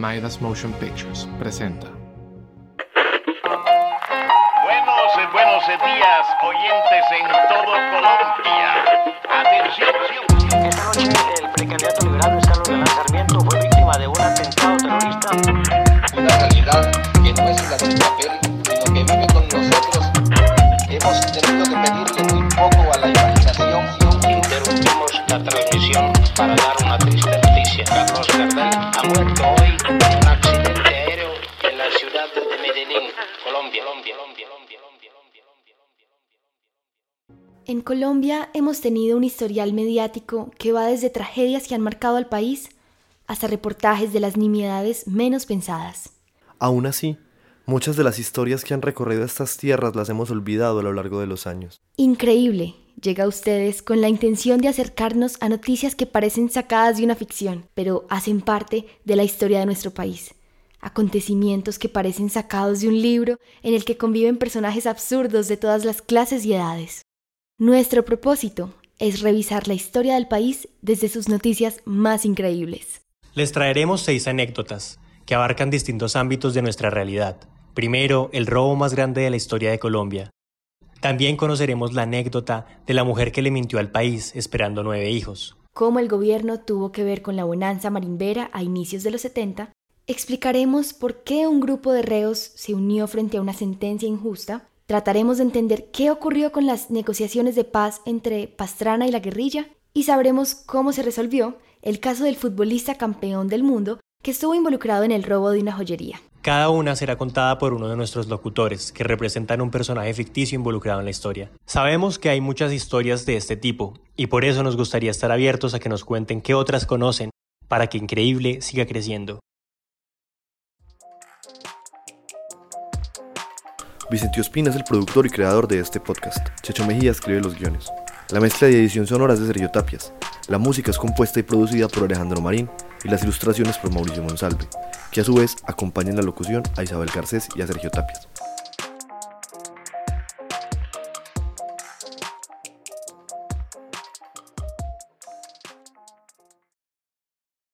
Midas Motion Pictures presenta. Buenos, eh, buenos días, oyentes en todo Colombia. Atención. Esta noche el precandidato liberal Luis Carlos Galán Sarmiento fue víctima de un atentado terrorista. Triste noticia. Carlos Gardel ha muerto hoy en un accidente aéreo en la ciudad de Medellín, Colombia. Colombia, Colombia, Colombia, Colombia, Colombia, Colombia. En Colombia hemos tenido un historial mediático que va desde tragedias que han marcado al país hasta reportajes de las nimiedades menos pensadas. Aún así, muchas de las historias que han recorrido estas tierras las hemos olvidado a lo largo de los años. Increíble, llega a ustedes con la intención de acercarnos a noticias que parecen sacadas de una ficción, pero hacen parte de la historia de nuestro país. Acontecimientos que parecen sacados de un libro en el que conviven personajes absurdos de todas las clases y edades. Nuestro propósito es revisar la historia del país desde sus noticias más increíbles. Les traeremos seis anécdotas que abarcan distintos ámbitos de nuestra realidad. Primero, el robo más grande de la historia de Colombia. También conoceremos la anécdota de la mujer que le mintió al país esperando nueve hijos. Cómo el gobierno tuvo que ver con la bonanza marimbera a inicios de los 70, explicaremos por qué un grupo de reos se unió frente a una sentencia injusta, trataremos de entender qué ocurrió con las negociaciones de paz entre Pastrana y la guerrilla y sabremos cómo se resolvió el caso del futbolista campeón del mundo que estuvo involucrado en el robo de una joyería. Cada una será contada por uno de nuestros locutores, que representan un personaje ficticio involucrado en la historia. Sabemos que hay muchas historias de este tipo, y por eso nos gustaría estar abiertos a que nos cuenten qué otras conocen, para que Increíble siga creciendo. Vicente Ospina es el productor y creador de este podcast. Checho Mejía escribe los guiones. La mezcla y edición sonora es de Sergio Tapias. La música es compuesta y producida por Alejandro Marín y las ilustraciones por Mauricio Monsalve, que a su vez acompañan la locución a Isabel Garcés y a Sergio Tapias.